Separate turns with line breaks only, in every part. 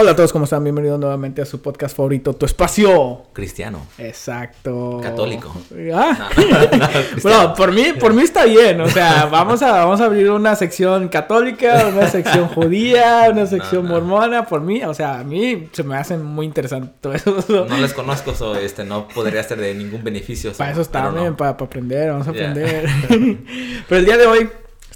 Hola a todos, ¿cómo están? Bienvenidos nuevamente a su podcast favorito, Tu Espacio.
Cristiano.
Exacto.
Católico.
Ah.
No.
Bueno, por mí, por mí está bien. O sea, vamos a, vamos a abrir una sección católica, una sección judía, una sección mormona. Por mí, o sea, a mí se me hacen muy interesante todo eso.
No les conozco, so, este, no podría ser de ningún beneficio. so,
Para eso está bien, para, para aprender, vamos a
Yeah.
aprender. Pero el día de hoy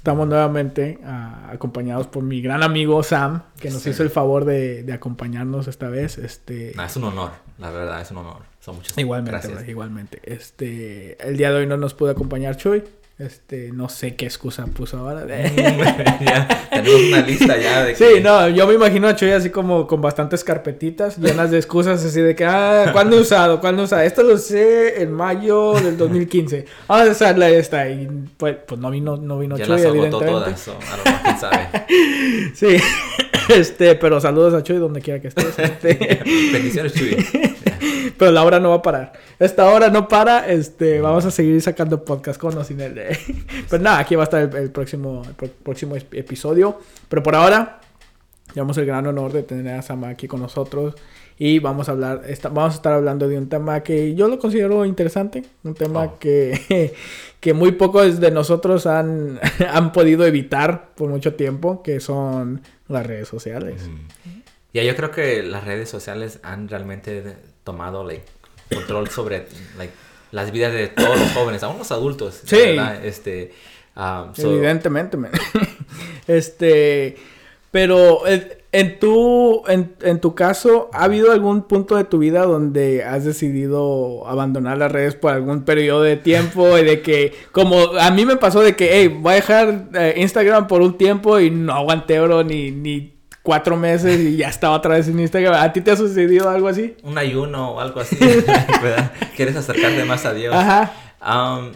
estamos nuevamente ah, acompañados por mi gran amigo Sam, que nos
Sí.
hizo el favor de, de acompañarnos esta vez. Este,
Nah, es un honor, la verdad, es un honor. Son muchas
igualmente,
gracias.
igualmente. Este, el día de hoy no nos pudo acompañar Chuy. Este, no sé qué excusa puso ahora.
ya, tenemos una lista ya de
Sí, no, yo me imagino a Chuy así como con bastantes carpetitas llenas de excusas así de que, ah, ¿cuándo he usado? ¿Cuándo he usado? Esto lo usé en mayo del 2015. Vamos a usarla esta. Y pues, pues no vino, no vino
ya
Chuy,
las agotó todas, so, I don't know, quién sabe.
Sí, este, pero saludos a Chuy donde quiera que estés. este.
Bendiciones, Chuy.
Pero la hora no va a parar. Esta hora no para, este, vamos a seguir sacando podcast con o sin él. eh. Pues nada, aquí va a estar el, el próximo, el próximo ep- episodio. Pero por ahora, llevamos el gran honor de tener a Sama aquí con nosotros. Y vamos a hablar, esta- vamos a estar hablando de un tema que yo lo considero interesante. Un tema
Oh.
que, que muy pocos de nosotros han, han podido evitar por mucho tiempo, que son las redes sociales.
Mm. Ya, yo creo que las redes sociales han realmente tomado like, control sobre like, las vidas de todos los jóvenes, aún los adultos.
Sí.
verdad, Este, um, so-
Evidentemente, man. este, pero eh, en tu, en, en tu caso, ¿ha habido algún punto de tu vida donde has decidido abandonar las redes por algún periodo de tiempo y de que, como a mí me pasó de que, hey, voy a dejar eh, Instagram por un tiempo y no aguanté, bro, ni, ni cuatro meses y ya estaba otra vez en Instagram. ¿A ti te ha sucedido algo así?
un ayuno o algo así, ¿verdad? Quieres acercarte más a Dios.
Ajá.
Um,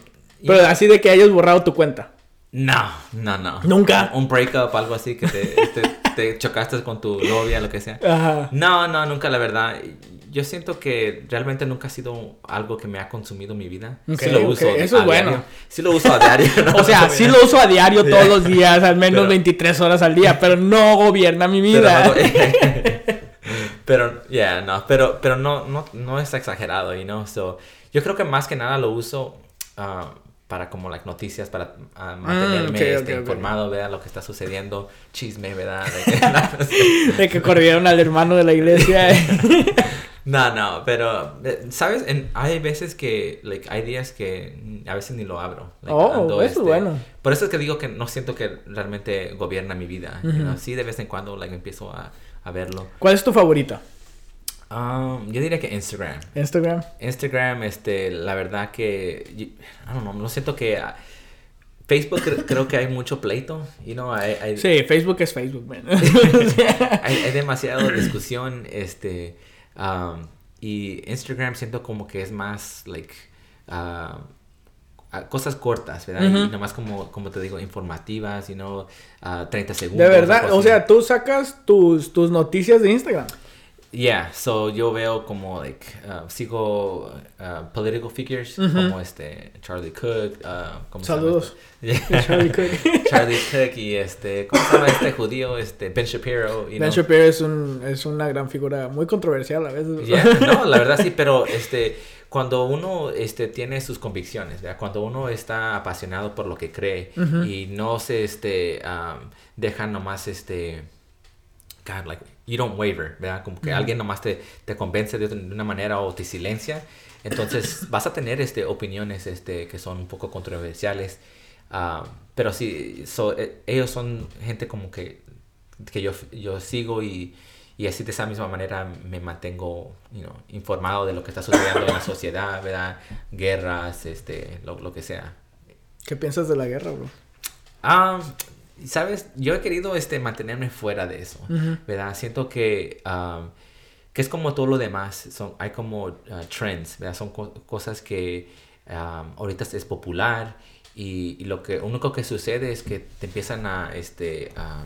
Pero así de que hayas borrado tu cuenta.
no, no, no.
¿Nunca?
Un breakup, algo así, que te, te, te chocaste con tu novia, lo que sea.
Ajá.
No, no, nunca, la verdad. Yo siento que realmente nunca ha sido algo que me ha consumido mi vida.
Ok,
sí lo uso.
eso es bueno.
diario. Sí lo uso a diario. ¿no?
O sea, sí lo uso a diario todos
Ya.
los días, al menos
Pero-
23 horas al día, pero no gobierna mi vida.
no- Pero, yeah, no, pero, pero no, no, no es exagerado, you know, so, yo creo que más que nada lo uso ah, para como like noticias, para ah, mantenerme
Mm,
este, informado, ¿verdad? Lo que está sucediendo, chisme, ¿verdad? De que-
De que corrieron al hermano de la iglesia.
No, no, pero, eh, ¿sabes? En- hay veces que, like, hay días que a veces ni lo abro. like,
oh, eso es
este,
bueno.
Por eso es que digo que no siento que realmente gobierna mi vida, you know, Sí, de vez en cuando, like, empiezo a, a verlo.
¿Cuál es tu favorita?
Um, yo diría que Instagram.
Instagram.
Instagram, este, la verdad que, I don't know, no siento que ah, Facebook cre- creo que hay mucho pleito, you know, hay, hay,
Sí, Facebook es Facebook, man.
hay, hay demasiada discusión, este, um, y Instagram siento como que es más, like, ah, ah, cosas cortas, ¿verdad? Y nomás como, como te digo, informativas, you know, ah, 30 segundos.
De verdad, o sea, tú sacas tus, tus noticias de Instagram.
Yeah, so yo veo como, like, uh, sigo uh, political figures como este Charlie Cook, uh, ¿cómo se llama
Saludos.
Yeah.
Charlie Cook.
Charlie Cook y este, ¿cómo se llama este judío? Este, Ben Shapiro, you
Ben
know?
Shapiro es, un, es una gran figura, muy controversial a veces.
Yeah, no, la verdad sí, pero este, cuando uno este, tiene sus convicciones, ¿verdad? cuando uno está apasionado por lo que cree y no se este, um, deja nomás, este, God, like, you don't waver, ¿verdad? Como que
Ujú.
alguien nomás te, te convence de, de una manera o te silencia, entonces vas a tener este, opiniones este, que son un poco controversiales, um, pero sí, so, eh, ellos son gente como que, que yo, yo sigo y, y así de esa misma manera me mantengo you know, informado de lo que está sucediendo en la sociedad, ¿verdad? Guerras, este, lo, lo que sea.
¿Qué piensas de la guerra, bro?
Ah, sabes, yo he querido este, mantenerme fuera de eso. ¿verdad? Siento que, um, que es como todo lo demás, son, hay como uh, trends, ¿verdad? Son co- cosas que um, ahorita es popular y, y lo que único que sucede es que te empiezan a este, a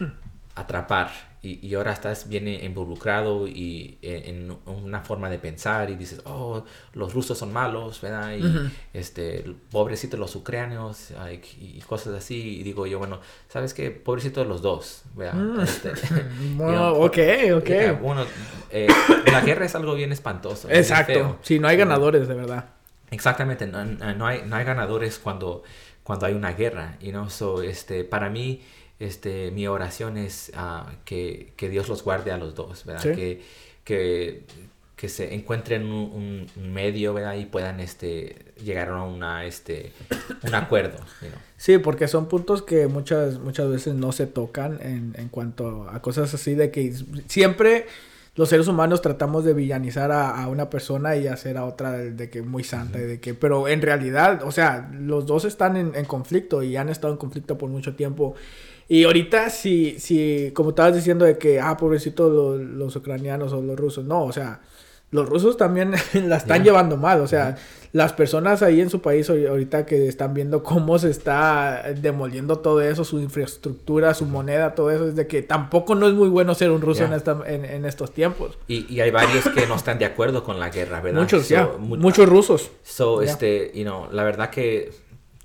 atrapar y, y, ahora estás bien involucrado y en, una forma de pensar y dices, oh, los rusos son malos, ¿verdad? Y este, pobrecitos los ucranianos y, cosas así. Y digo yo, bueno, ¿sabes qué? Pobrecitos los dos, ¿verdad? Mm. Este,
bueno, ok, ok.
bueno, eh, la guerra es algo bien espantoso.
Exacto. Sí, no hay ganadores, de verdad.
Exactamente, no, no, hay, no hay ganadores cuando, cuando hay una guerra, you know? so, este, para mí este, mi oración es uh, que, que, Dios los guarde a los dos, ¿verdad? Que, que, que, se encuentren un, un, medio, ¿verdad? Y puedan este, llegar a una, este, un acuerdo.
Sí, porque son puntos que muchas, muchas veces no se tocan en, en cuanto a cosas así de que siempre los seres humanos tratamos de villanizar a, a, una persona y hacer a otra de, que muy santa y de que pero en realidad o sea los dos están en, en, conflicto y han estado en conflicto por mucho tiempo y ahorita, si, si como estabas diciendo de que, ah, pobrecito los, los ucranianos o los rusos, no, o sea, los rusos también la están llevando mal, o sea, las personas ahí en su país ahorita que están viendo cómo se está demoliendo todo eso, su infraestructura, su moneda, todo eso, es de que tampoco no es muy bueno ser un ruso en, esta, en, estos tiempos.
Y, y, hay varios que no están de acuerdo con la guerra, ¿verdad?
Muchos, ya, muchos rusos.
So, este, you know, la verdad que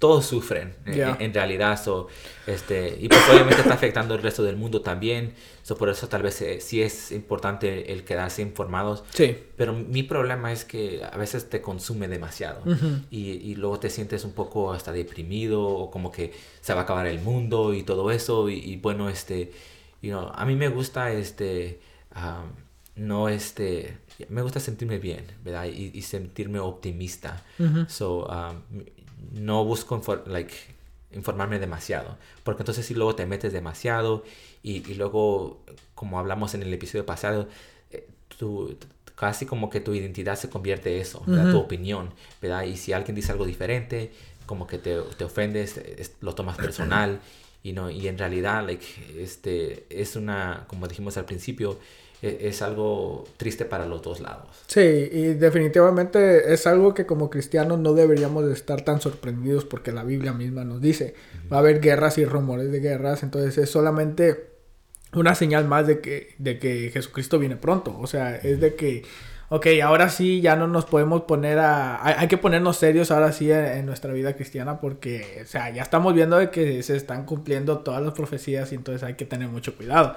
todos sufren en, realidad so, este y pues obviamente está afectando el resto del mundo también so, por eso tal vez eh, sí es importante el quedarse informados.
Sí.
Pero mi problema es que a veces te consume demasiado y, y, luego te sientes un poco hasta deprimido o como que se va a acabar el mundo y todo eso y, bueno este you know, a mí me gusta este no este me gusta sentirme bien verdad y, y sentirme optimista. So no busco like, informarme demasiado, porque entonces si luego te metes demasiado y, y luego, como hablamos en el episodio pasado, eh, casi como que tu identidad se convierte en eso, tu opinión, ¿verdad? Y si alguien dice algo diferente, como que te, te ofendes, lo tomas personal y no y en realidad like, este es una como dijimos al principio es algo triste para los dos lados.
Sí, y definitivamente es algo que como cristianos no deberíamos de estar tan sorprendidos porque la Biblia misma nos dice, va a haber guerras y rumores de guerras, entonces es solamente una señal más de que, de que Jesucristo viene pronto, o sea, es de que, ok, ahora sí ya no nos podemos poner a, hay, que ponernos serios ahora sí en, nuestra vida cristiana porque, o sea, ya estamos viendo de que se están cumpliendo todas las profecías y entonces hay que tener mucho cuidado.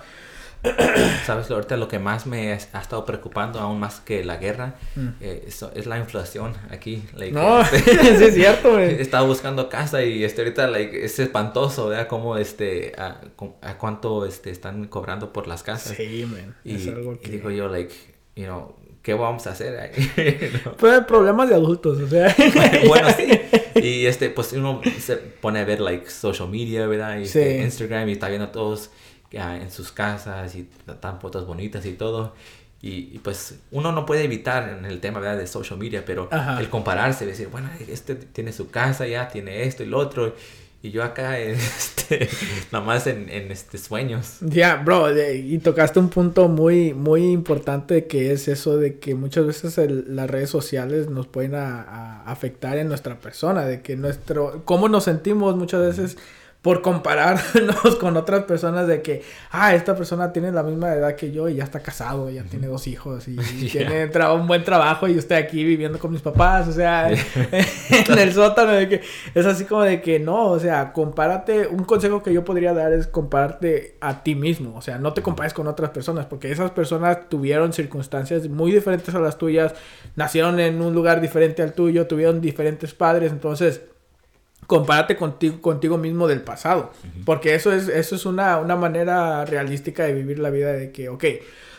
Sabes, ahorita lo que más me ha estado preocupando, aún más que la guerra, mm. eh, es, la inflación aquí.
no, este, es cierto,
He estado buscando casa y este, ahorita like, es espantoso, ¿verdad? Cómo este, a, a, cuánto este, están cobrando por las casas.
Sí, man.
Y, digo yo, like, you know, ¿qué vamos a hacer ahí?
Pues problemas de adultos, o sea.
bueno, sí. Y este, pues uno se pone a ver, like, social media, ¿verdad? Y este, Instagram y está viendo todos en sus casas y tan fotos bonitas y todo. Y, pues uno no puede evitar en el tema de social media, pero el compararse, decir, bueno, este tiene su casa ya, tiene esto y lo otro. Y yo acá, este, nada más en, en este, sueños.
Ya, bro, y tocaste un punto muy, muy importante que es eso de que muchas veces las redes sociales nos pueden afectar en nuestra persona, de que nuestro, cómo nos sentimos muchas veces por compararnos con otras personas de que, ah, esta persona tiene la misma edad que yo y ya está casado, ya tiene dos hijos y, tiene un buen trabajo y yo estoy aquí viviendo con mis papás, o sea, en el sótano de que es así como de que no, o sea, compárate, un consejo que yo podría dar es compararte a ti mismo, o sea, no te compares con otras personas porque esas personas tuvieron circunstancias muy diferentes a las tuyas, nacieron en un lugar diferente al tuyo, tuvieron diferentes padres, entonces compárate contigo, contigo mismo del pasado. Porque eso es, eso es una, una, manera realística de vivir la vida de que, ok,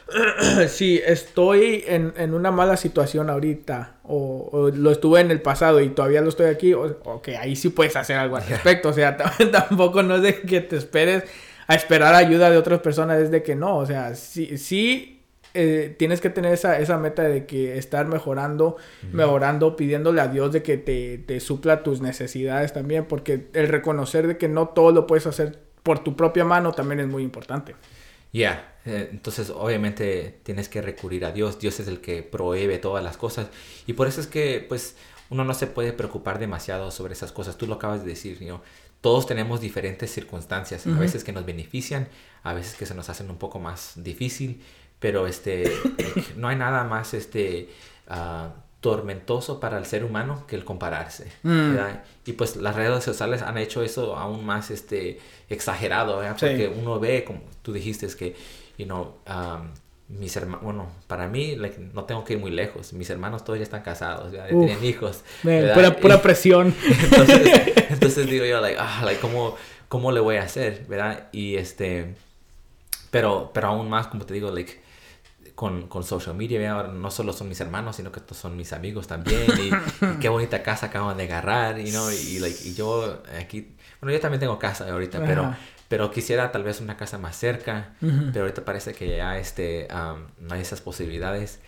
si estoy en, en, una mala situación ahorita o, lo estuve en el pasado y todavía lo estoy aquí, ok, ahí sí puedes hacer algo al respecto. O sea, tampoco no es de que te esperes a esperar ayuda de otras personas, es de que no, o sea, sí, sí eh, tienes que tener esa, esa meta de que estar mejorando, mejorando, pidiéndole a Dios de que te, te, supla tus necesidades también, porque el reconocer de que no todo lo puedes hacer por tu propia mano también es muy importante.
Ya, eh, entonces obviamente tienes que recurrir a Dios, Dios es el que prohíbe todas las cosas. Y por eso es que pues uno no se puede preocupar demasiado sobre esas cosas, tú lo acabas de decir, todos tenemos diferentes circunstancias, a veces que nos benefician, a veces que se nos hacen un poco más difícil, pero este, no hay nada más este, ah, tormentoso para el ser humano que el compararse. Mm. Y pues las redes sociales han hecho eso aún más este, exagerado, porque uno ve, como tú dijiste, es que, you know, um, mis hermanos, bueno, para mí no tengo que ir muy lejos. Mis hermanos todos ya están casados, ya tienen hijos.
pura, presión.
entonces, digo yo, like, ah, like, ¿cómo, ¿cómo le voy a hacer? ¿Verdad? Y este, pero, pero aún más, como te digo, like, con, con social media, ahora no solo son mis hermanos, sino que son mis amigos también. Y, qué bonita casa acaban de agarrar, you know, y, like, y yo aquí, bueno, yo también tengo casa ahorita, pero pero quisiera tal vez una casa más cerca, pero ahorita parece que ya este, no hay esas posibilidades.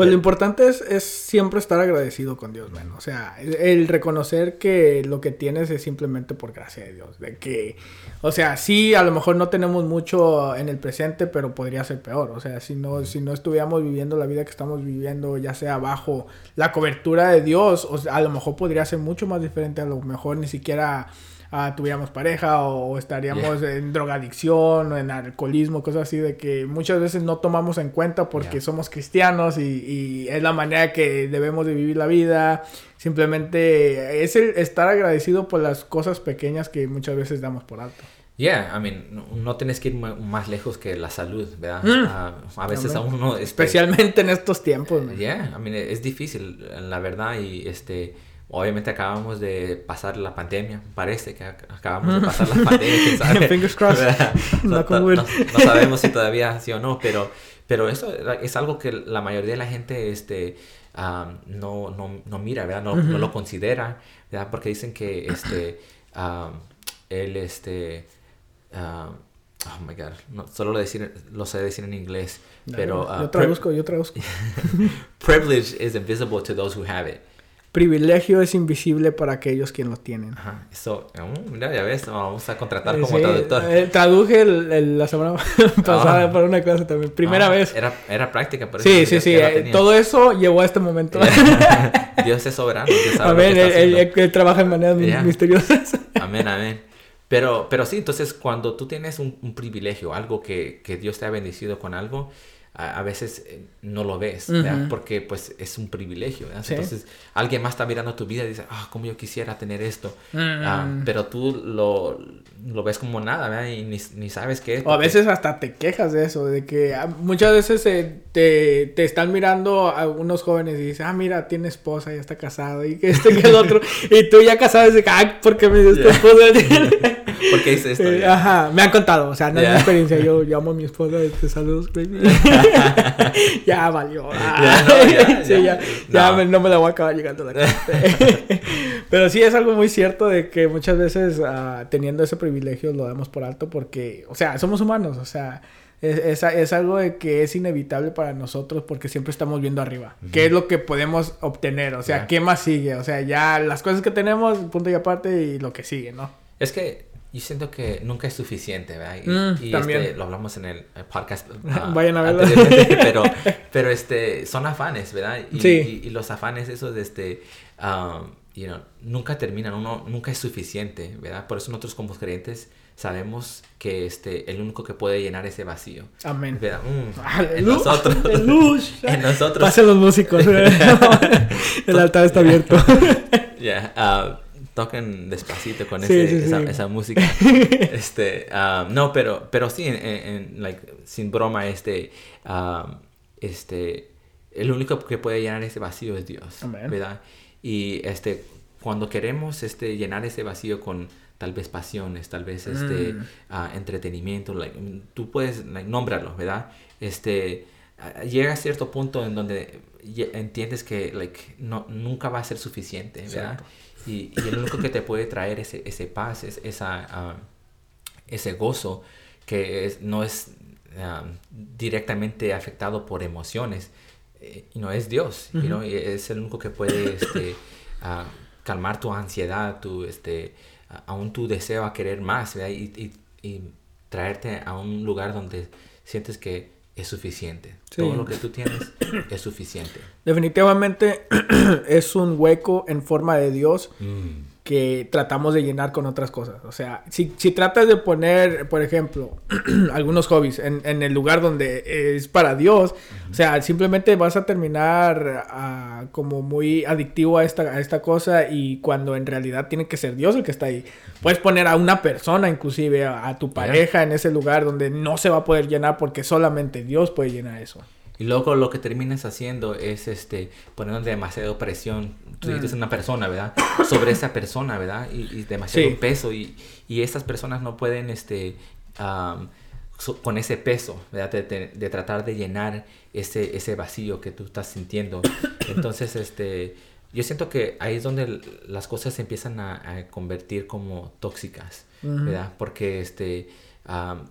Pues lo importante es, es, siempre estar agradecido con Dios, bueno, o sea, el, reconocer que lo que tienes es simplemente por gracia de Dios, de que, o sea, sí, a lo mejor no tenemos mucho en el presente, pero podría ser peor, o sea, si no, si no estuviéramos viviendo la vida que estamos viviendo, ya sea bajo la cobertura de Dios, o sea, a lo mejor podría ser mucho más diferente, a lo mejor ni siquiera ah, tuviéramos pareja o, estaríamos en drogadicción o en alcoholismo, cosas así de que muchas veces no tomamos en cuenta porque somos cristianos y, es la manera que debemos de vivir la vida. Simplemente es el estar agradecido por las cosas pequeñas que muchas veces damos por alto.
Yeah, I mean, no, tienes que ir más lejos que la salud, ¿verdad? Mm. Ah, a veces a uno...
Este Especialmente en estos tiempos.
Yeah, I mean, es difícil, la verdad, y este... Obviamente acabamos de pasar la pandemia, parece que acabamos de pasar la pandemia. Fingers crossed. No, sabemos si todavía sí o no, pero, pero eso es algo que la mayoría de la gente este, no, no, no, mira, ¿verdad? No, no, lo considera, ¿verdad? Porque dicen que este, él, este, oh my God, solo lo, decir, lo sé decir en inglés, pero...
yo ah, traduzco, yo traduzco.
privilege is invisible to those who have it
privilegio es invisible para aquellos que lo tienen.
Ajá, eso, uh, mira, ya ves, vamos a contratar como traductor.
Eh, traduje la semana pasada ah. para una clase también, primera ah, vez.
Era, era práctica,
por eso. Sí, sí, sí, eh, todo eso llevó a este momento.
Dios es soberano.
amén, él, trabaja en maneras misteriosas.
amén, amén. Pero, pero sí, entonces cuando tú tienes un, un privilegio, algo que, que Dios te ha bendecido con algo, a, veces eh, no lo ves, porque pues es un privilegio. Entonces alguien más está mirando tu vida y dice, ah, como yo quisiera tener esto, ah, mm. pero tú lo, lo, ves como nada y ni, ni, sabes qué es.
O a veces hasta te quejas de eso, de que ah, muchas veces eh, te, te, están mirando a unos jóvenes y dices, ah, mira, tiene esposa, ya está casado y que este que el otro, y tú ya casado y dices, ah, ¿por qué me dices yeah. esposa?
¿Por qué hice esto?
Eh, ajá, me han contado, o sea, no es mi experiencia. Yo, llamo a mi esposa, te saludos, baby. ya valió. ya, no, ya, sí, ya, ya, no. no. me la voy a acabar llegando a la casa. Pero sí es algo muy cierto de que muchas veces uh, teniendo ese privilegio lo damos por alto porque, o sea, somos humanos, o sea, es, es, algo de que es inevitable para nosotros porque siempre estamos viendo arriba. ¿Qué es lo que podemos obtener? O sea, ¿qué más sigue? O sea, ya las cosas que tenemos, punto y aparte, y lo que sigue, ¿no?
Es que yo siento que nunca es suficiente, ¿verdad? Y, mm, este, lo hablamos en el podcast.
Uh, Vayan a verlo.
pero, pero este, son afanes, ¿verdad? Y, sí. y, los afanes esos, este, um, you know, nunca terminan, uno nunca es suficiente, ¿verdad? Por eso nosotros como creyentes sabemos que este, el único que puede llenar ese vacío.
Amén.
¿verdad? Mm, en nosotros. en nosotros.
Pasen los músicos. el altar está abierto.
Ya. Yeah, toquen despacito con esa, música. este, um, no, pero, pero sí, en, like, sin broma, este, um, este, el único que puede llenar ese vacío es Dios, ¿verdad? Y este, cuando queremos este, llenar ese vacío con tal vez pasiones, tal vez este, mm. uh, entretenimiento, like, tú puedes like, nombrarlo, ¿verdad? Este, llega a cierto punto en donde entiendes que like, no, nunca va a ser suficiente, ¿verdad? Y, y, el único que te puede traer ese, ese paz, es, esa, ah, ese gozo, que es, no es ah, directamente afectado por emociones, eh, no es Dios, y es el único que puede este, ah, calmar tu ansiedad, tu, este, aún tu deseo a querer más, y, y, traerte a un lugar donde sientes que es suficiente. Todo lo que tú tienes es suficiente.
Definitivamente es un hueco en forma de Dios mm. Que tratamos de llenar con otras cosas. O sea, si, si tratas de poner, por ejemplo, algunos hobbies en, en, el lugar donde es para Dios, o sea, simplemente vas a terminar uh, como muy adictivo a esta, a esta cosa y cuando en realidad tiene que ser Dios el que está ahí. Puedes poner a una persona, inclusive a, a tu pareja, en ese lugar donde no se va a poder llenar porque solamente Dios puede llenar eso.
Y luego lo que terminas haciendo es este poniendo demasiada presión, tú dices mm. una persona, ¿verdad? Sobre esa persona, ¿verdad? Y, demasiado peso y, y estas personas no pueden este con ese peso, ¿verdad? De, tratar de llenar ese, ese vacío que tú estás sintiendo. Entonces, este, yo siento que ahí es donde las cosas se empiezan a, convertir como tóxicas, ¿verdad? Porque este,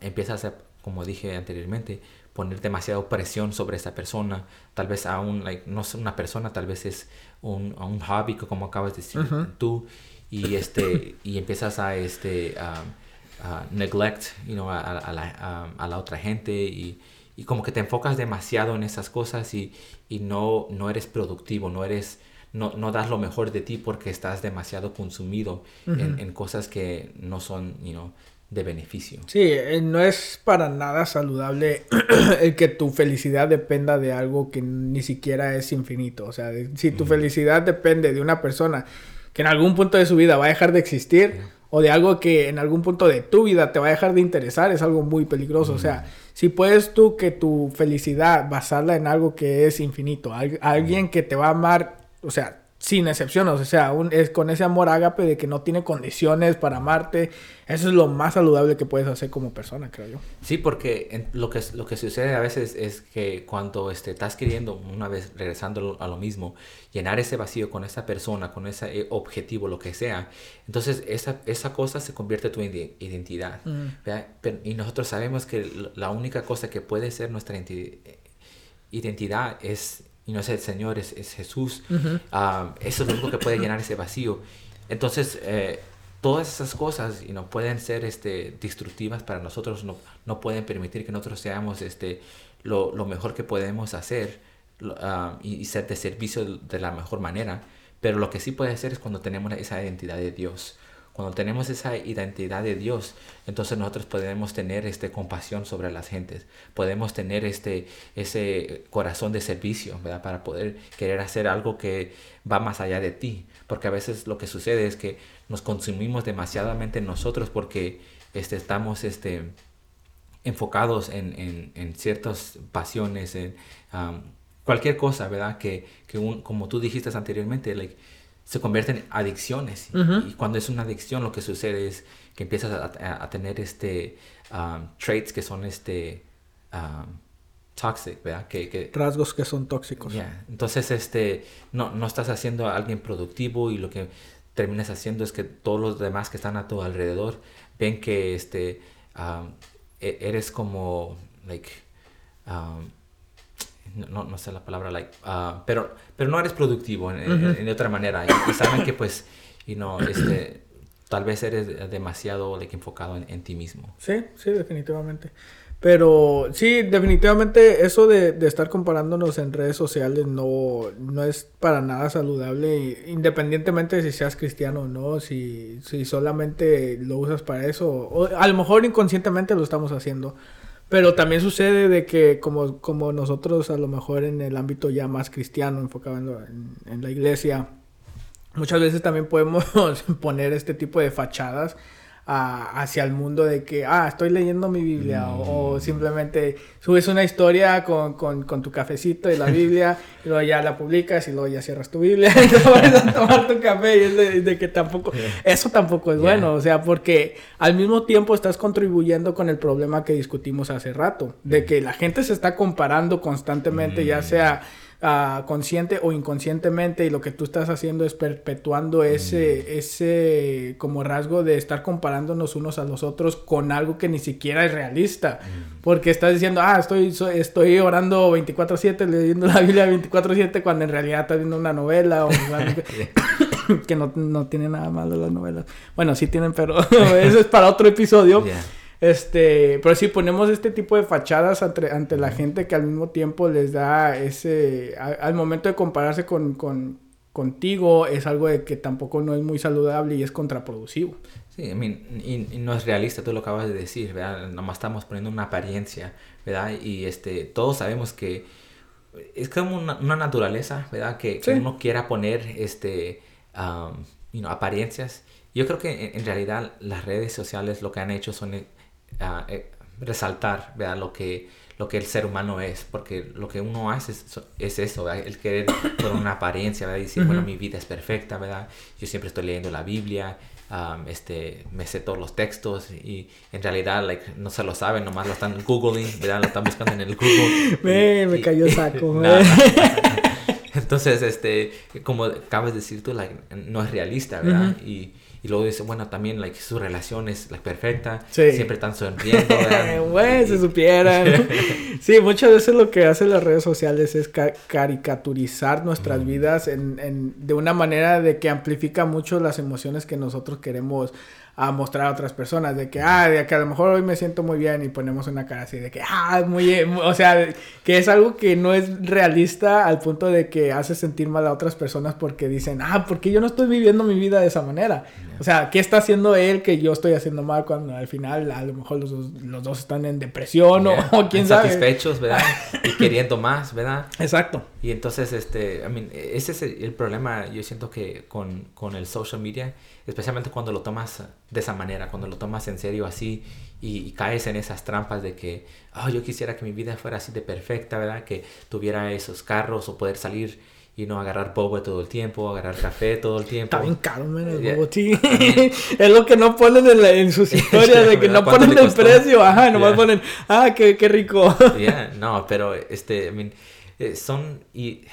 empiezas a, como dije anteriormente, poner demasiada presión sobre esa persona, tal vez a un, no es una persona, tal vez es un, un hobby, como acabas de decir tú, y, este, y empiezas a, este, a, neglect, you know, a, a, la, a, la, otra gente. Y, y, como que te enfocas demasiado en esas cosas y, y no, no eres productivo, no eres... No, no, das lo mejor de ti porque estás demasiado consumido en, en, cosas que no son, you know, de beneficio.
Sí, eh, no es para nada saludable el que tu felicidad dependa de algo que ni siquiera es infinito. O sea, si tu felicidad depende de una persona que en algún punto de su vida va a dejar de existir o de algo que en algún punto de tu vida te va a dejar de interesar, es algo muy peligroso. O sea, si puedes tú que tu felicidad basarla en algo que es infinito, alguien que te va a amar, o sea, sin excepción, o sea, un, es con ese amor ágape de que no tiene condiciones para amarte, eso es lo más saludable que puedes hacer como persona, creo yo.
Sí, porque lo, que, lo que sucede a veces es que cuando este, estás queriendo, una vez regresando a lo mismo, llenar ese vacío con esa persona, con ese eh, objetivo, lo que sea, entonces esa, esa cosa se convierte en tu identidad. Mm. y nosotros sabemos que la única cosa que puede ser nuestra identidad es y no es el Señor, es, es Jesús. Ah, eso es lo único que puede llenar ese vacío. Entonces, eh, todas esas cosas y no pueden ser este, destructivas para nosotros, no, no pueden permitir que nosotros seamos este, lo, lo mejor que podemos hacer ah, y, y, ser de servicio de la mejor manera. Pero lo que sí puede ser es cuando tenemos esa identidad de Dios. Cuando tenemos esa identidad de Dios, entonces nosotros podemos tener este compasión sobre las gentes, podemos tener este ese corazón de servicio, ¿verdad? Para poder querer hacer algo que va más allá de ti, porque a veces lo que sucede es que nos consumimos demasiadamente nosotros porque este, estamos este, enfocados en, en, en ciertas pasiones, en cualquier cosa, ¿verdad? Que, que un, como tú dijiste anteriormente, se convierten en adicciones. Y cuando es una adicción, lo que sucede es que empiezas a, tener este um, traits que son este um, toxic, ¿verdad? Que,
Rasgos que son tóxicos.
Entonces, este, no, no estás haciendo a alguien productivo y lo que terminas haciendo es que todos los demás que están a tu alrededor ven que este, um, e, eres como, like, no, no sé la palabra, like, uh, pero, pero no eres productivo en, otra manera. Y, saben que pues, y no, este, tal vez eres demasiado like, enfocado en, ti mismo.
Sí, sí, definitivamente. Pero sí, definitivamente eso de, de, estar comparándonos en redes sociales no, no es para nada saludable, independientemente de si seas cristiano o no, si, si solamente lo usas para eso, o a lo mejor inconscientemente lo estamos haciendo. Pero también sucede de que como, como nosotros a lo mejor en el ámbito ya más cristiano, enfocado en, en la iglesia, muchas veces también podemos poner este tipo de fachadas hacia el mundo de que, ah, estoy leyendo mi Biblia, o, mm. simplemente subes una historia con, con, con, tu cafecito y la Biblia, y luego ya la publicas y luego ya cierras tu Biblia y te vas a tomar tu café y es de, que tampoco, eso tampoco es bueno, o sea, porque al mismo tiempo estás contribuyendo con el problema que discutimos hace rato, de que la gente se está comparando constantemente, ya mm. sea uh, consciente o inconscientemente y lo que tú estás haciendo es perpetuando ese, mm. ese como rasgo de estar comparándonos unos a los otros con algo que ni siquiera es realista. Mm. Porque estás diciendo, ah, estoy, estoy orando 24/7, leyendo la Biblia 24/7 cuando en realidad estás viendo una novela o que no, no tiene nada malo las novelas. Bueno, sí tienen, pero eso es para otro episodio. Este, pero si ponemos este tipo de fachadas ante, ante la gente que al mismo tiempo les da ese, al momento de compararse con, con, contigo es algo de que tampoco no es muy saludable y es contraproductivo.
Sí, I mean, y, no es realista, tú lo acabas de decir, ¿verdad? Nomás estamos poniendo una apariencia, ¿verdad? Y este, todos sabemos que es como una, naturaleza, ¿verdad? Que, uno quiera poner este, um, you know, apariencias. Yo creo que en, realidad las redes sociales lo que han hecho son uh, eh, resaltar, ¿verdad? Lo que, lo que el ser humano es, porque lo que uno hace es, eso, ¿verdad? el querer con una apariencia, ¿verdad? decir, bueno, mi vida es perfecta, ¿verdad? Yo siempre estoy leyendo la Biblia, este, me sé todos los textos y en realidad like, no se lo saben, nomás lo están googling, ¿verdad? Lo están buscando en el Google.
me, me cayó el saco.
Entonces, este, como acabas de decir tú, like, no es realista, ¿verdad? y, y luego dice, bueno, también like, su relación es like, perfecta, siempre están sonriendo.
Güey, se supieran. sí, muchas veces lo que hacen las redes sociales es caricaturizar nuestras vidas en, en, de una manera de que amplifica mucho las emociones que nosotros queremos a mostrar a otras personas de que, ah, de que a lo mejor hoy me siento muy bien y ponemos una cara así de que, ah, muy, o sea, que es algo que no es realista al punto de que hace sentir mal a otras personas porque dicen, ah, porque yo no estoy viviendo mi vida de esa manera. O sea, ¿qué está haciendo él que yo estoy haciendo mal cuando al final a lo mejor los dos, los dos están en depresión o, quién sabe?
Satisfechos, ¿verdad? y queriendo más, ¿verdad?
Exacto.
Y entonces, este, I mean, ese es el, problema, yo siento que con, con el social media, especialmente cuando lo tomas de esa manera, cuando lo tomas en serio así y, caes en esas trampas de que, oh, yo quisiera que mi vida fuera así de perfecta, ¿verdad? Que tuviera esos carros o poder salir y no agarrar boba todo el tiempo, agarrar café todo el tiempo.
Está bien caro, el es lo que no ponen en, sus historias, de que no ponen el precio, ajá, nomás ponen, ah, qué, qué rico.
no, pero este, I mean, eh, son, y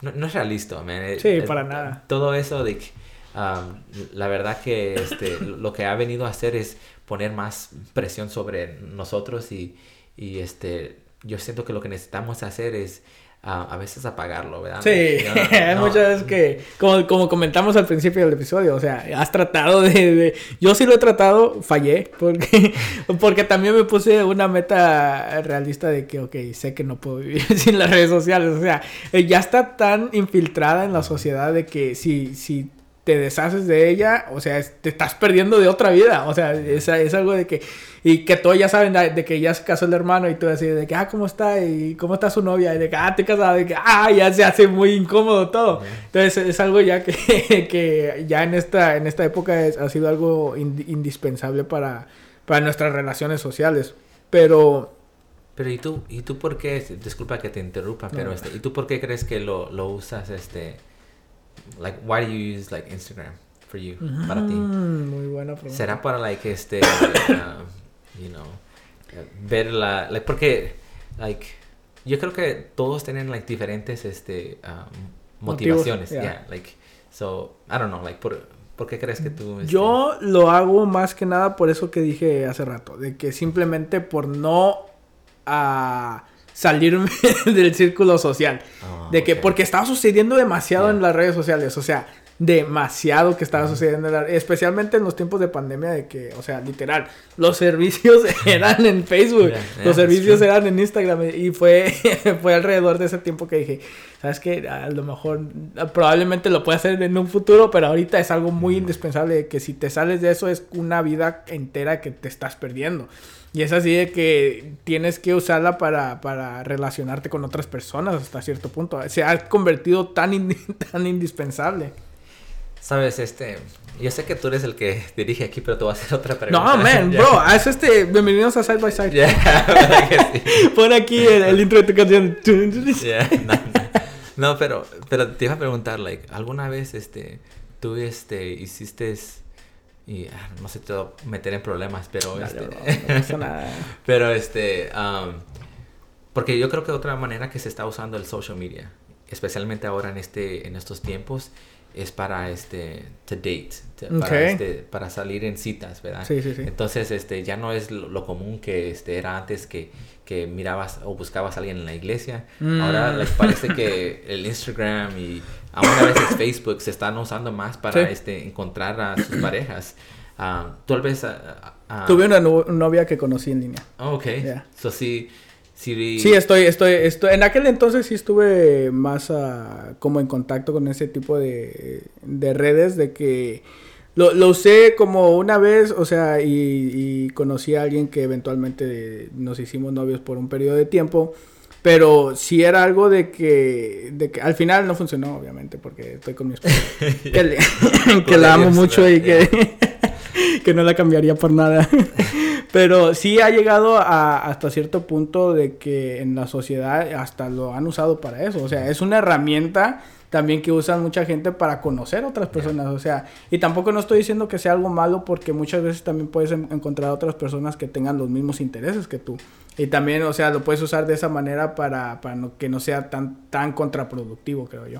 no, es realista, man.
Eh, sí, para nada.
Todo eso de que la verdad que este, lo que ha venido a hacer es poner más presión sobre nosotros y, y este, yo siento que lo que necesitamos hacer es a veces apagarlo, ¿verdad?
Sí, hay muchas veces que, como, como, comentamos al principio del episodio, o sea, has tratado de, Yo sí lo he tratado, fallé, porque, porque también me puse una meta realista de que, ok, sé que no puedo vivir sin las redes sociales, o sea, ya está tan infiltrada en la sociedad de que si, si te deshaces de ella, o sea, te estás perdiendo de otra vida, o sea, es, es algo de que, y que todos ya saben de, que ya se casó el hermano y todo así, de que, ah, ¿cómo está? Y ¿cómo está su novia? Y de que, ah, te casado, de que, ah, ya se hace muy incómodo todo. Entonces es algo ya que, que ya en esta, en esta época ha sido algo indispensable para, para nuestras relaciones sociales, pero...
Pero ¿y tú, ¿y tú por qué? Disculpa que te interrumpa, pero este, ¿y tú por qué crees que lo, lo usas, este like why do you use like Instagram for you para ti
muy buena pregunta
será para like este uh, you know ver la like porque like yo creo que todos tienen like diferentes este um, motivaciones yeah. like so I don't know like por ¿Por qué crees que tú...?
Este... Yo lo hago más que nada por eso que dije hace rato. De que simplemente por no... Uh, salirme del círculo social. Ah, de que, porque estaba sucediendo demasiado en las redes sociales, o sea, demasiado que estaba sucediendo, especialmente en los tiempos de pandemia, de que, o sea, literal, los servicios eran en Facebook, los servicios eran en Instagram, y fue, fue alrededor de ese tiempo que dije, sabes que a lo mejor, probablemente lo pueda hacer en un futuro, pero ahorita es algo muy indispensable, que si te sales de eso es una vida entera que te estás perdiendo. Y es así de que tienes que usarla para, para relacionarte con otras personas hasta cierto punto. Se ha convertido tan, tan indispensable.
Sabes, este, yo sé que tú eres el que dirige aquí, pero te voy a hacer otra pregunta.
No, man, bro, haz este, bienvenidos a Side by Side. Yeah, Pon aquí el, intro de tu canción.
no, pero, pero te iba a preguntar, like, ¿alguna vez, este, tú, este, hiciste y ah, no sé, te voy a meter en problemas, pero este... pero este... Um, porque yo creo que otra manera que se está usando el social media, especialmente ahora en, este, en estos tiempos, es para este to date para, este, para salir en citas verdad
sí, sí, sí.
entonces este ya no es lo, común que este era antes que, que mirabas o buscabas a alguien en la iglesia. Mm. ahora les parece que el Instagram y aún a veces Facebook se están usando más para este encontrar a sus parejas. Uh, tal vez uh,
tuve una novia que conocí en línea.
Oh, ok. Yeah. so sí Sí,
sí estoy, estoy, estoy, en aquel entonces sí estuve más uh, como en contacto con ese tipo de, de redes, de que lo, lo, usé como una vez, o sea, y, y, conocí a alguien que eventualmente nos hicimos novios por un periodo de tiempo. Pero sí era algo de que, de que al final no funcionó, obviamente, porque estoy con mi esposa. que, que la amo mucho y que, que no la cambiaría por nada. Pero sí ha llegado a, hasta cierto punto de que en la sociedad hasta lo han usado para eso. O sea, es una herramienta también que usan mucha gente para conocer otras personas, o sea, y tampoco no estoy diciendo que sea algo malo porque muchas veces también puedes encontrar otras personas que tengan los mismos intereses que tú. Y también, o sea, lo puedes usar de esa manera para, para que no sea tan, tan contraproductivo, creo yo.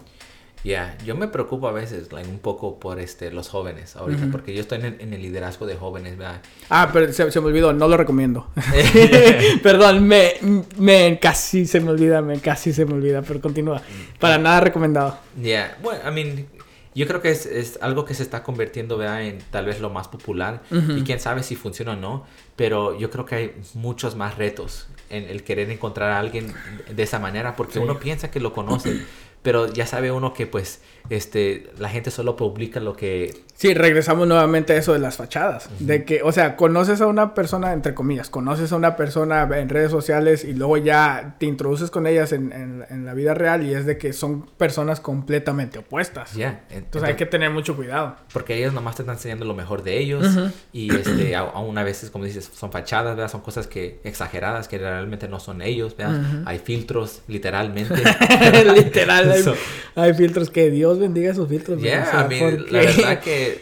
Ya, yo me preocupo a veces un poco por este, los jóvenes ahorita, porque yo estoy en el, liderazgo de jóvenes, ¿verdad?
Ah, pero se, me olvidó, no lo recomiendo. Perdón, me, me casi se me olvida, me casi se me olvida, pero continúa. Para nada recomendado.
Ya, bueno, I mean, yo creo que es, es, algo que se está convirtiendo, ¿verdad? En tal vez lo más popular. Y quién sabe si funciona o no, pero yo creo que hay muchos más retos en el querer encontrar a alguien de esa manera, porque uno piensa que lo conoce pero ya sabe uno que pues este la gente solo publica lo que
Sí, regresamos nuevamente a eso de las fachadas. De que, o sea, conoces a una persona, entre comillas, conoces a una persona en redes sociales y luego ya te introduces con ellas en, en, la vida real y es de que son personas completamente opuestas. Ya. Entonces, hay que tener mucho cuidado.
Porque ellos nomás te están enseñando lo mejor de ellos y este, aún a veces, como dices, son fachadas, ¿verdad? Son cosas que exageradas, que realmente no son ellos, ¿verdad? Hay filtros, literalmente.
Literal, hay, filtros que Dios bendiga esos filtros.
Ya, la verdad que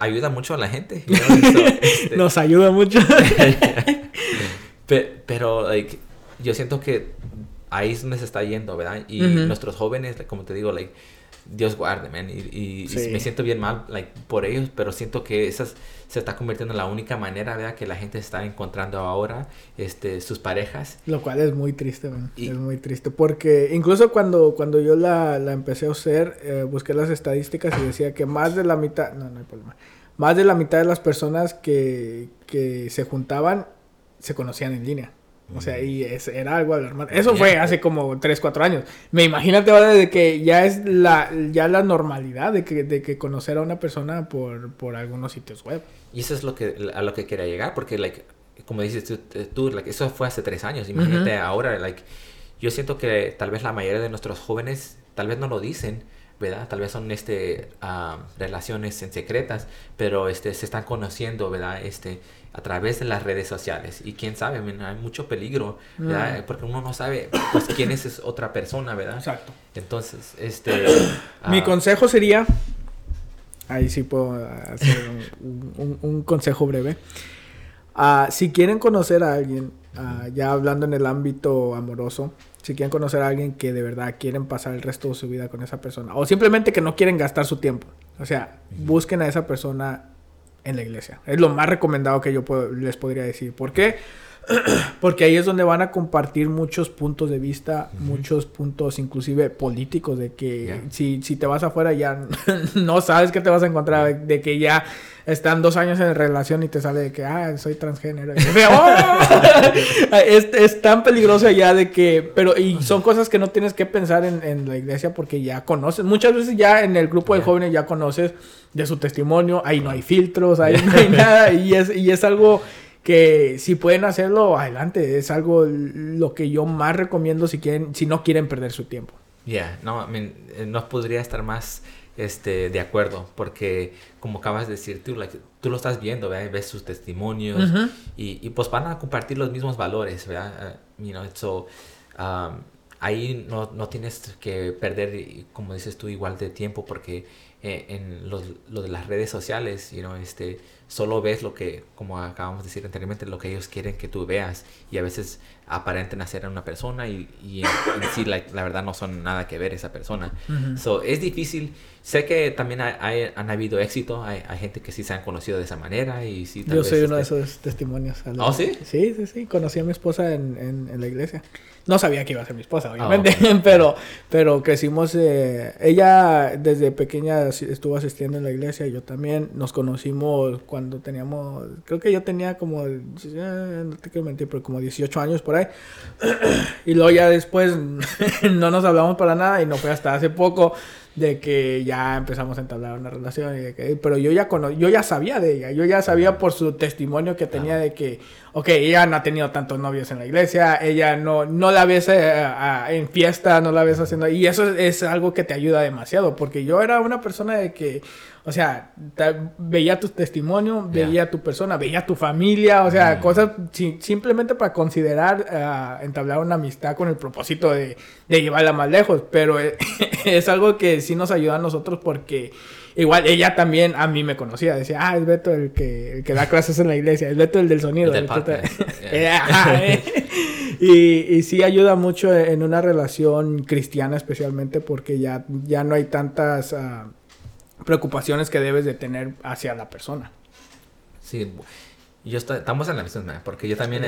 ayuda mucho a la gente.
Este Nos ayuda mucho.
pero, yo siento que ahí es donde se está yendo, ¿verdad? Y nuestros jóvenes, como te digo, like, Dios guarde, man. Y, me siento bien mal like, por ellos, pero siento que esas se está convirtiendo en la única manera, ¿verdad? Que la gente está encontrando ahora, este, sus parejas.
Lo cual es muy triste, man. Es muy triste. Porque incluso cuando, cuando yo la, la empecé a hacer, eh, busqué las estadísticas y decía que más de la mitad, no, no hay problema. Más de la mitad de las personas que, que se juntaban se conocían en línea. O sea, y es, era algo. Eso fue hace como 3, 4 años. Me imagínate ahora de que ya es la, ya la normalidad de que, de que conocer a una persona por, por algunos sitios web.
Y eso es lo que, a lo que quería llegar, porque, like, como dices tú, like, eso fue hace 3 años. Imagínate ahora, like, yo siento que tal vez la mayoría de nuestros jóvenes tal vez no lo dicen, ¿verdad? Tal vez son este, uh, relaciones en secretas, pero este, se están conociendo, ¿verdad? Este, a través de las redes sociales. Y quién sabe, hay mucho peligro, ¿verdad? Mm. Porque uno no sabe pues, quién es otra persona, ¿verdad? Exacto. Entonces, este...
Mi ah, consejo sería, ahí sí puedo hacer un, consejo breve. Uh, si quieren conocer a alguien, uh, ya hablando en el ámbito amoroso, si quieren conocer a alguien que de verdad quieren pasar el resto de su vida con esa persona, o simplemente que no quieren gastar su tiempo, o sea, busquen a esa persona en la iglesia. Es lo más recomendado que yo les podría decir. ¿Por qué? Porque ahí es donde van a compartir muchos puntos de vista, muchos puntos inclusive políticos, de que si, si te vas afuera ya no sabes qué te vas a encontrar, de que ya están dos años en relación y te sale de que, ah, soy transgénero. es, tan peligroso ya de que, pero, y son cosas que no tienes que pensar en, la iglesia porque ya conoces, muchas veces ya en el grupo de jóvenes ya conoces de su testimonio, ahí no hay filtros, ahí no hay nada, y es, y es algo que si pueden hacerlo, adelante. Es algo lo que yo más recomiendo si quieren, si no quieren perder su tiempo.
Ya, no, I eh, no podría estar más este, de acuerdo, porque como acabas de decir tú, tú lo estás viendo, ves sus testimonios y, y, pues van a compartir los mismos valores, ¿verdad? Uh, you know, so, um, ahí no, no, tienes que perder, como dices tú, igual de tiempo, porque eh, en los, lo de las redes sociales, you know, este, solo ves lo que, como acabamos de decir anteriormente, lo que ellos quieren que tú veas y a veces aparenten hacer a una persona y, y en, sí la, verdad no son nada que ver esa persona. so, es difícil. Sé que también hay, han habido éxito, hay, hay, gente que sí se han conocido de esa manera y sí.
Yo soy uno de este esos testimonios.
¿Oh, sí?
Sí, sí, sí. Conocí a mi esposa en, en, en la iglesia. No sabía que iba a ser mi esposa, ah, obviamente, pero, pero crecimos, eh, ella desde pequeña estuvo asistiendo en la iglesia y yo también nos conocimos cuando teníamos, creo que yo tenía como, eh, no te quiero mentir, pero como 18 años por ahí. y luego ya después no nos hablamos para nada y no fue hasta hace poco de que ya empezamos a entablar una relación. Y que, pero yo ya, cono yo ya sabía de ella, yo ya sabía por su testimonio que tenía de que, ok, ella no ha tenido tantos novios en la iglesia, ella no, no la ves eh, en fiesta, no la ves haciendo... Y eso es algo que te ayuda demasiado, porque yo era una persona de que o sea, veía tu testimonio, veía tu persona, veía tu familia, o sea, cosas simplemente para considerar uh, entablar una amistad con el propósito de, de llevarla más lejos. Pero es algo que sí nos ayuda a nosotros porque igual ella también a mí me conocía. Decía, ah, es Beto el que, el que da clases en la iglesia, es Beto el del sonido. El eh, eh. y, y sí ayuda mucho en una relación cristiana especialmente porque ya, ya no hay tantas... Uh, preocupaciones que debes de tener hacia la persona.
Sí, yo estamos en la misma, porque yo también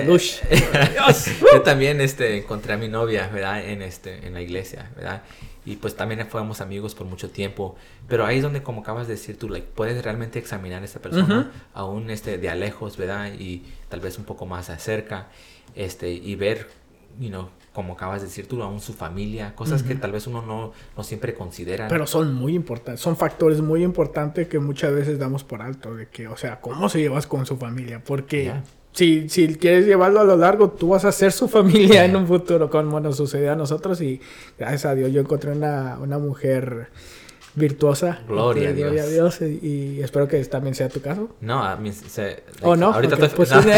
yo también este encontré a mi novia, ¿verdad? En este en la iglesia, ¿verdad? Y pues también fuimos amigos por mucho tiempo, pero ahí es donde como acabas de decir tú, like, puedes realmente examinar a esta persona aún este de a lejos, ¿verdad? Y tal vez un poco más acerca, este y ver, you know, como acabas de decir tú, aún su familia, cosas que tal vez uno no, no, siempre considera.
Pero son muy importantes, son factores muy importantes que muchas veces damos por alto, de que, o sea, ¿cómo se llevas con su familia? Porque si, si quieres llevarlo a lo largo, tú vas a ser su familia en un futuro, como nos sucedió a nosotros y gracias a Dios yo encontré una, una mujer virtuosa.
Gloria a Dios.
Gloria a Dios y, espero que también sea tu caso.
No, a mí se,
¿O no?
Ahorita estoy, pues, no, sí,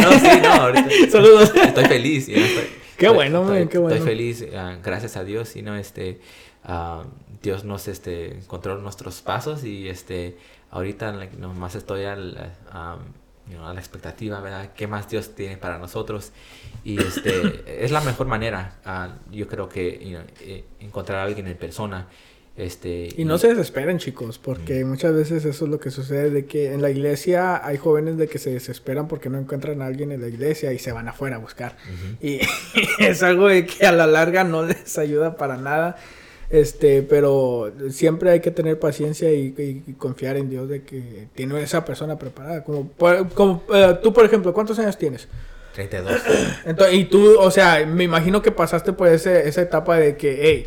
no, ahorita,
Saludos.
Estoy feliz.
Qué bueno,
qué
bueno.
Estoy feliz, ah, gracias a Dios, y no, este, uh, Dios nos, este, encontró nuestros pasos y, este, ahorita nomás estoy al, a la expectativa, ¿verdad? ¿Qué más Dios tiene para nosotros? Y, este, es la mejor manera, uh, yo creo que, eh, encontrar a alguien en persona este,
y, no se desesperen, chicos, porque muchas veces eso es lo que sucede, de que en la iglesia hay jóvenes de que se desesperan porque no encuentran a alguien en la iglesia y se van afuera a buscar. Y es algo de que a la larga no les ayuda para nada. Este, pero siempre hay que tener paciencia y, confiar en Dios de que tiene esa persona preparada. Como, como eh, tú, por ejemplo, ¿cuántos años tienes?
32.
Entonces, y tú, o sea, me imagino que pasaste por ese, esa etapa de que, hey,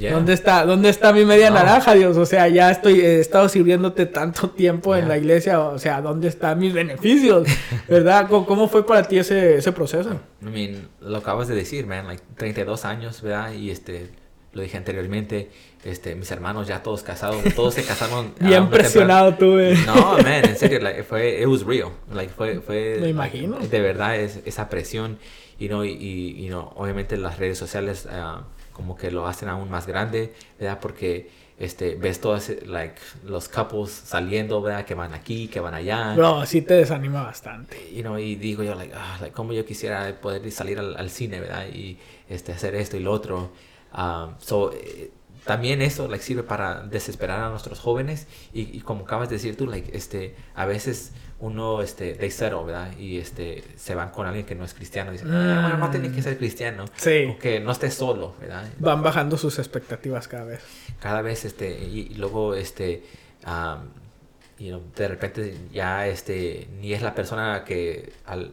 ¿Dónde está, dónde está mi media naranja, Dios? O sea, ya estoy, he estado sirviéndote tanto tiempo en la iglesia, o sea, ¿dónde están mis beneficios? ¿Verdad? ¿Cómo, fue para ti ese, ese proceso?
I mean, lo acabas de decir, man, like 32 años, ¿verdad? Y este, lo dije anteriormente, este, mis hermanos ya todos casados, todos se casaron.
Bien presionado tuve.
No, man, en serio, like, fue, it was real, like, fue, fue.
Me imagino.
de verdad, es, esa presión, y no, y, y, no, obviamente las redes sociales, uh, como que lo hacen aún más grande, ¿verdad? Porque este, ves todos like, los couples saliendo, ¿verdad? Que van aquí, que van allá.
No, sí te desanima bastante.
You know, y digo yo, like, ah, like, como yo quisiera poder salir al, al, cine, ¿verdad? Y este, hacer esto y lo otro. Um, so, eh, también eso like, sirve para desesperar a nuestros jóvenes y, y, como acabas de decir tú, like, este, a veces uno, este, they settle, ¿verdad? Y este, se van con alguien que no es cristiano. Dicen, ah, bueno, no tiene que ser cristiano.
Sí.
O que no esté solo, ¿verdad?
Van bajando sus expectativas cada vez.
Cada vez, este, y, luego, este, um, de repente ya, este, ni es la persona que al,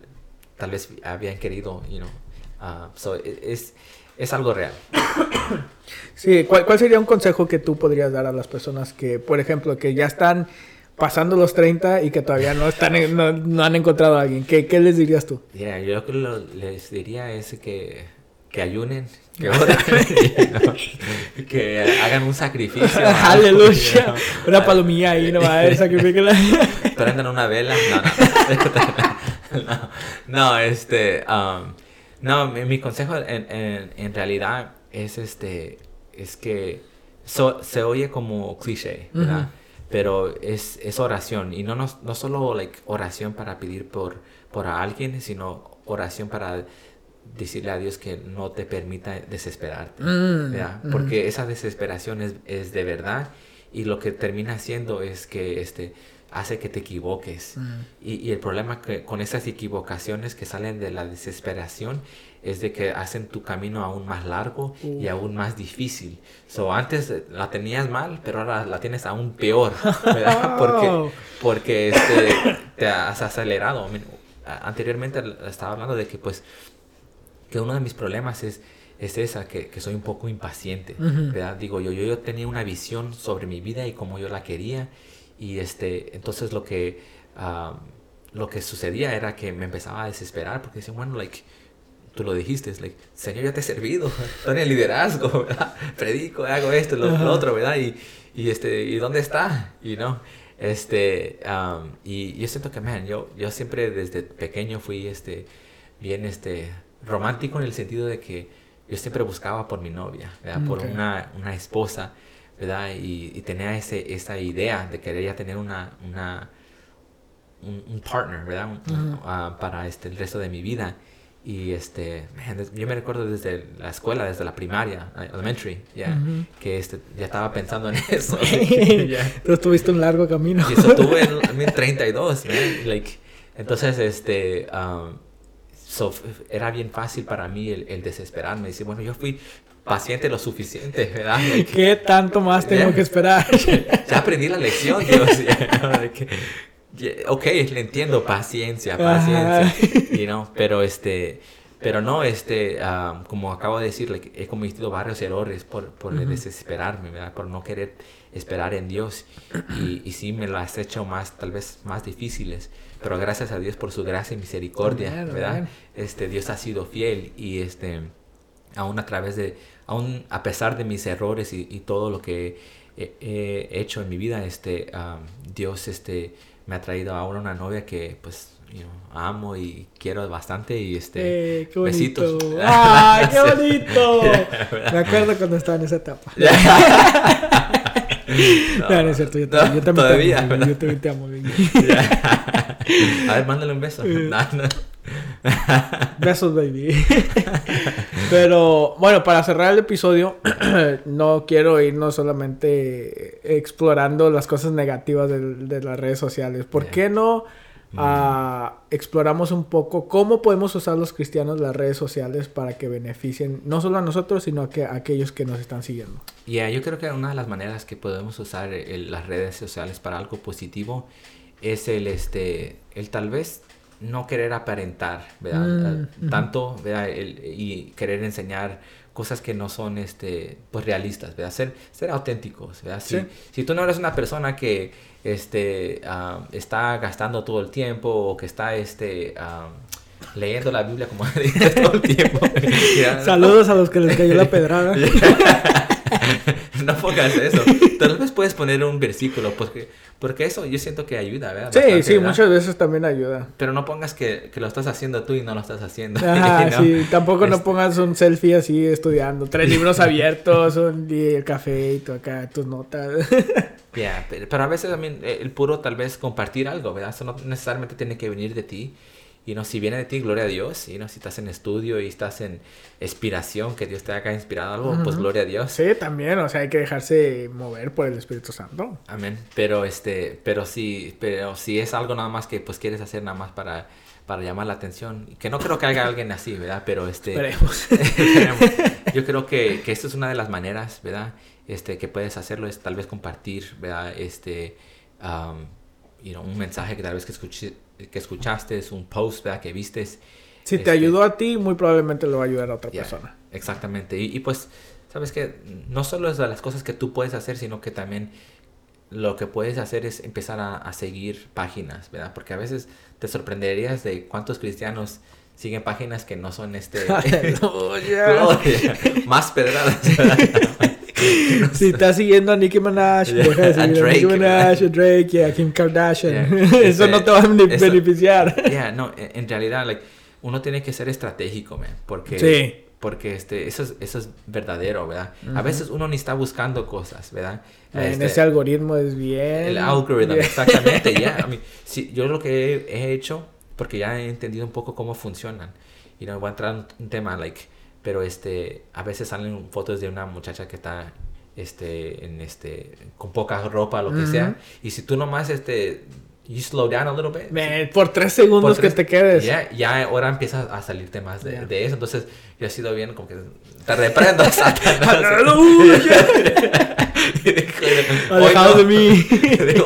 tal vez habían querido, you know. Uh, so, e, es, es algo real.
Sí, ¿cuál, ¿cuál sería un consejo que tú podrías dar a las personas que, por ejemplo, que ya están pasando los 30 y que todavía no están no, han encontrado a alguien. ¿Qué, qué les dirías tú?
Yeah, yo lo que les diría es que, que ayunen, que que hagan un sacrificio.
Aleluya. Una palomilla ahí nomás, sacrifíquela.
Prendan una vela. No, no. no, no este... Um, no, mi, consejo en, en, en, realidad es este... Es que se oye como cliché, ¿verdad? Pero es, es oración y no, no, no solo like, oración para pedir por, por a alguien, sino oración para decirle a Dios que no te permita desesperarte, mm, mm. porque esa desesperación es, es, de verdad y lo que termina haciendo es que este, hace que te equivoques. Mm. Y, y, el problema que, con esas equivocaciones que salen de la desesperación es de que hacen tu camino aún más largo y aún más difícil. So, antes la tenías mal, pero ahora la tienes aún peor, ¿verdad? Porque, porque este, te has acelerado. Anteriormente estaba hablando de que, pues, que uno de mis problemas es, es esa, que, que soy un poco impaciente, ¿verdad? Digo, yo, yo, yo tenía una visión sobre mi vida y cómo yo la quería y este, entonces lo que, lo que sucedía era que me empezaba a desesperar porque decía, bueno, like, tú lo dijiste, es like, Señor, ya te he servido, estoy en el liderazgo, ¿verdad? Predico, hago esto, lo, lo, otro, ¿verdad? Y, y, este, ¿y dónde está? Y no, este, y yo siento que, man, yo, yo siempre desde pequeño fui, este, bien, este, romántico en el sentido de que yo siempre buscaba por mi novia, ¿verdad? Por una, una esposa, ¿verdad? Y, y, tenía ese, esa idea de querer ya tener una, una un, partner, ¿verdad? Uh, para este, el resto de mi vida. Y este, yo me recuerdo desde la escuela, desde la primaria, elementary, ya, que este, ya estaba pensando en eso.
Tú tuviste un largo camino.
Y eso tuve en, 32, like, entonces, este, um, era bien fácil para mí el, el desesperarme. Decir, bueno, yo fui paciente lo suficiente, ¿verdad?
¿Qué tanto más tengo que esperar?
ya aprendí la lección, Dios. Ok, le entiendo, paciencia, paciencia, you know, pero este, pero no, este, um, como acabo de decir, he cometido varios errores por, por desesperarme, ¿verdad? Por no querer esperar en Dios. Y, y sí me las he hecho más, tal vez más difíciles, pero gracias a Dios por su gracia y misericordia, ¿verdad? Este, Dios ha sido fiel y este, aún a través de, aún a pesar de mis errores y, todo lo que he, hecho en mi vida, este, um, Dios, este, me ha traído ahora una novia que pues amo y quiero bastante y este
eh, qué besitos. ¡Ay, qué bonito! me acuerdo cuando estaba en esa etapa. no, no, es cierto, yo, también, yo también todavía, te amo. Yo también te amo.
A ver, mándale un beso. Eh.
Besos, baby. Pero bueno, para cerrar el episodio, no quiero irnos solamente explorando las cosas negativas de, las redes sociales. ¿Por qué no ah, exploramos un poco cómo podemos usar los cristianos las redes sociales para que beneficien no solo a nosotros, sino a, que, a aquellos que nos están siguiendo?
Ya, yo creo que una de las maneras que podemos usar las redes sociales para algo positivo es el, este, el tal vez no querer aparentar, ¿verdad? Mm, Tanto, ¿verdad? y querer enseñar cosas que no son, este, pues, realistas, ¿verdad? Ser, ser auténticos, ¿verdad? Si, si tú no eres una persona que, este, está gastando todo el tiempo o que está, este, leyendo la Biblia como todo el tiempo.
Saludos a los que les cayó la pedrada.
no pongas eso. Tal vez puedes poner un versículo, porque, porque eso yo siento que ayuda, ¿verdad?
sí, sí, muchas veces también ayuda.
Pero no pongas que, que, lo estás haciendo tú y no lo estás haciendo.
Ah, sí, tampoco no este pongas un selfie así estudiando. Tres libros abiertos, un, el café y tú acá, tus notas.
Ya, pero, a veces también eh, el puro tal vez compartir algo, ¿verdad? Eso no necesariamente tiene que venir de ti y no, si viene de ti, gloria a Dios. Y no, si estás en estudio y estás en inspiración, que Dios te haya inspirado algo, pues gloria a Dios.
Sí, también, o sea, hay que dejarse mover por el Espíritu Santo.
Amén. Pero este, pero si, pero si es algo nada más que pues quieres hacer nada más para, para llamar la atención, que no creo que haya alguien así, ¿verdad? Pero este.
Esperemos.
Yo creo que, que esto es una de las maneras, ¿verdad? Este, que puedes hacerlo es tal vez compartir, ¿verdad? Este, um, un mensaje que tal vez que escuché que escuchaste, es un post ¿verdad? que vistes.
Si te este, ayudó a ti, muy probablemente lo va a ayudar a otra persona.
Exactamente. Y, pues, sabes que no solo es de las cosas que tú puedes hacer, sino que también lo que puedes hacer es empezar a, seguir páginas, ¿verdad? Porque a veces te sorprenderías de cuántos cristianos siguen páginas que no son este más pedradas.
si estás siguiendo a Nicki Minaj, deja de seguir a, Nicki Minaj, a Drake, a Kim Kardashian. Eso no te va a beneficiar.
Yeah, no, en, realidad, like, uno tiene que ser estratégico, man, porque... Sí. Porque este, eso, es, eso es verdadero, ¿verdad? A veces uno ni está buscando cosas, ¿verdad?
En este, ese algoritmo es bien.
El algoritmo, exactamente, ya. yo lo que he, hecho, porque ya he entendido un poco cómo funcionan, y no voy a entrar en un tema, like, pero este a veces salen fotos de una muchacha que está este en este con poca ropa lo que sea y si tú nomás este you slow down a little bit.
Man, por tres segundos
Por tres-
que te quedes.
Ya, ya ahora empieza a salir temas de,
Ya.
de eso. Entonces, yo he sido bien como que te reprendo, Satanás.
Alejado
"Hoy
de
no".
mí.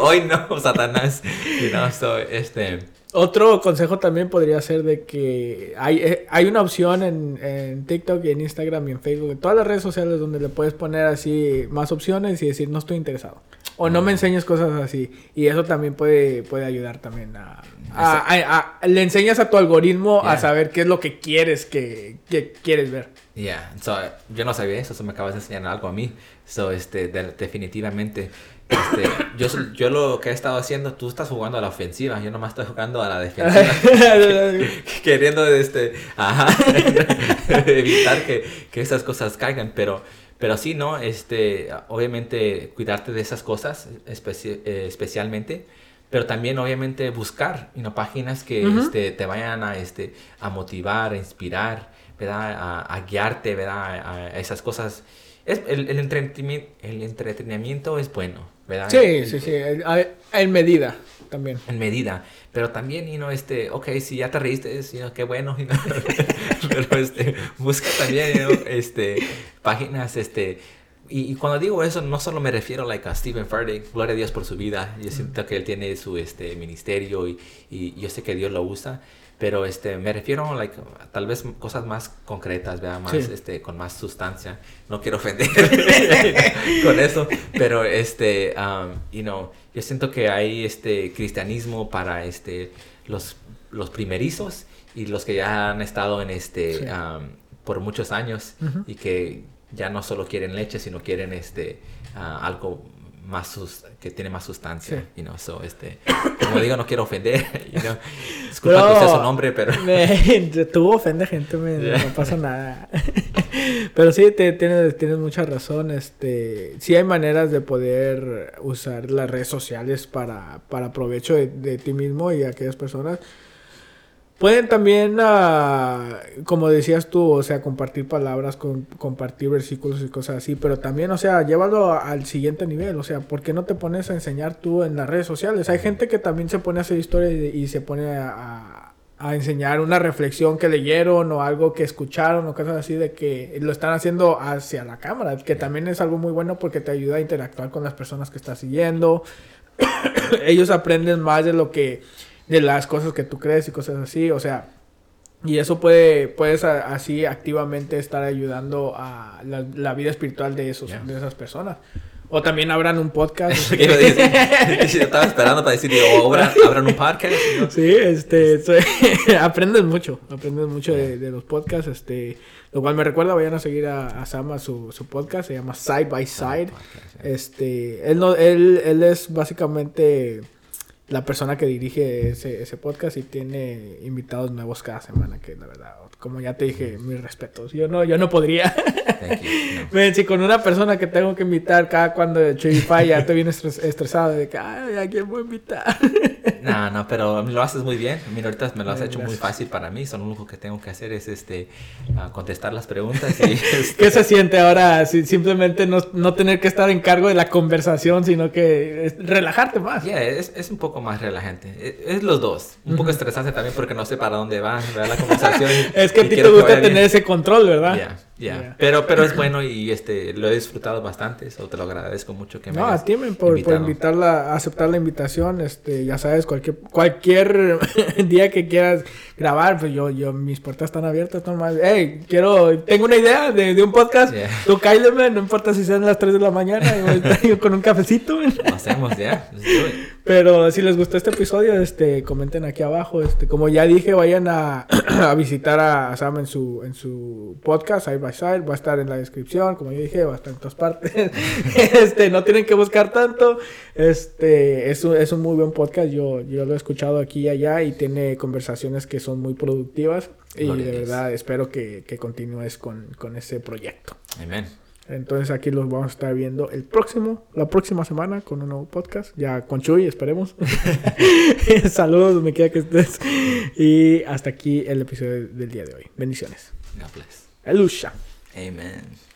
Hoy no, Satanás. You know, so, este,
Otro consejo también podría ser de que hay, eh, hay una opción en, en TikTok y en Instagram y en Facebook, en todas las redes sociales donde le puedes poner así más opciones y decir no estoy interesado. O no me enseñes cosas así. Y eso también puede, puede ayudar también a, a- a- a- Le enseñas a tu algoritmo a saber qué es lo que quieres que, que quieres ver.
yeah. So, yo no sabía eso, so me acabas de enseñar algo a mí. So, este, de- definitivamente, este, yo, yo lo que he estado haciendo, tú estás jugando a la ofensiva, yo nomás estoy jugando a la defensiva. queriendo este ajá, evitar que, que esas cosas caigan pero pero sí no este obviamente cuidarte de esas cosas especi- eh, especialmente pero también obviamente buscar know, páginas que este, te vayan a este a motivar a inspirar verdad a, a guiarte verdad a, a esas cosas. Es, el, el, entretenimiento, el entretenimiento es bueno verdad
sí, sí, sí. En, medida también.
en medida. Pero también, you know, este, ok, si ya te reíste, know, qué bueno, you know, pero este, busca también, you know, este, páginas, este, y, y cuando digo eso, no solo me refiero, like, a Stephen Furtick, gloria a Dios por su vida, yo siento que él tiene su, este, ministerio y, y yo sé que Dios lo usa, pero, este, me refiero, like, a tal vez cosas más concretas, ¿verdad? Más,
Sí.
este, con más sustancia, no quiero ofender con eso, pero, este, um, you know, yo siento que hay, este, cristianismo para, este, los, los primerizos y los que ya han estado en, este,
Sí.
um, por muchos años y que ya no solo quieren leche, sino quieren este ah, algo más sus- que tiene más sustancia,
Sí.
you know, so este como digo no quiero ofender, you know, disculpa que usé su nombre, pero
Me- tú ofende gente, me- no pasa nada. pero sí, te, tienes, tienes mucha razón. Este, sí hay maneras de poder usar las redes sociales para, para provecho de, de ti mismo y de aquellas personas. Pueden también, ah, como decías tú, o sea, compartir palabras, con, compartir versículos y cosas así, pero también, o sea, llévalo a- al siguiente nivel, o sea, ¿por qué no te pones a enseñar tú en las redes sociales? Hay gente que también se pone a hacer historias y, y se pone a, a- a enseñar una reflexión que leyeron o algo que escucharon o cosas así de que lo están haciendo hacia la cámara, que también es algo muy bueno porque te ayuda a interactuar con las personas que estás siguiendo. Ellos aprenden más de lo que de las cosas que tú crees y cosas así, o sea, y eso puede, puedes así activamente estar ayudando a la, la vida espiritual de esos,
Yeah.
de esas personas. O también abran un podcast.
¿Qué iba a decir? Yo estaba esperando para decir, o abran, abran un podcast, know.
Sí, este, aprendes mucho, aprendes mucho de, de los podcasts, este, lo cual me recuerda, vayan a seguir a, a Sam a su, su podcast, se llama Side by Side. Este, él no, él, él es básicamente la persona que dirige ese, ese podcast y tiene invitados nuevos cada semana, que la verdad, como ya te dije, mis respetos. Yo no, yo no podría. Ven, si con una persona que tengo que invitar cada cuando Chivify ya viene estres- estresado de que, ay, ¿a quién voy a invitar?
No, no, pero lo haces muy bien. Mira, ahorita me lo has hecho muy fácil para mí. Solo lo único que tengo que hacer es este ah, contestar las preguntas y este,
¿Qué se siente ahora si simplemente no, no tener que estar en cargo de la conversación, sino que es- relajarte más?
Yeah, es, es un poco más relajante. Es, es los dos. Un poco estresante también porque no sé para dónde va la conversación.
Es que a ti te gusta tener
bien.
ese control, ¿verdad?
Yeah, yeah.
Yeah.
Pero, pero es bueno y este lo he disfrutado bastante. So te lo agradezco mucho que me
No, a ti, por, por invitarla, aceptar la invitación, este, ya sabes, cualquier, cualquier día que quieras grabar, pues yo, yo, mis puertas están abiertas, normal. Hey, quiero, tengo una idea de, de un podcast,
Yeah.
tú cállate, men, no importa si sean las 3 de la mañana, yo con un cafecito.
Lo hacemos ya. It.
Pero si les gustó este episodio, este, comenten aquí abajo. Este, como ya dije, vayan a, a visitar a Sam en su, en su podcast, Side by Side. Va a estar en la descripción, como yo dije, va a estar en todas partes. este, no tienen que buscar tanto. Este, es un, es un muy buen podcast. Yo, yo lo he escuchado aquí y allá y tiene conversaciones que son muy productivas. Y de verdad espero que, que continúes con, con ese proyecto.
Amén.
Entonces aquí los vamos a estar viendo el próximo, la próxima semana con un nuevo podcast, ya con Chuy, esperemos. Saludos donde quiera que estés. Y hasta aquí el episodio del día de hoy. Bendiciones.
God bless.
Elusha.
Amen.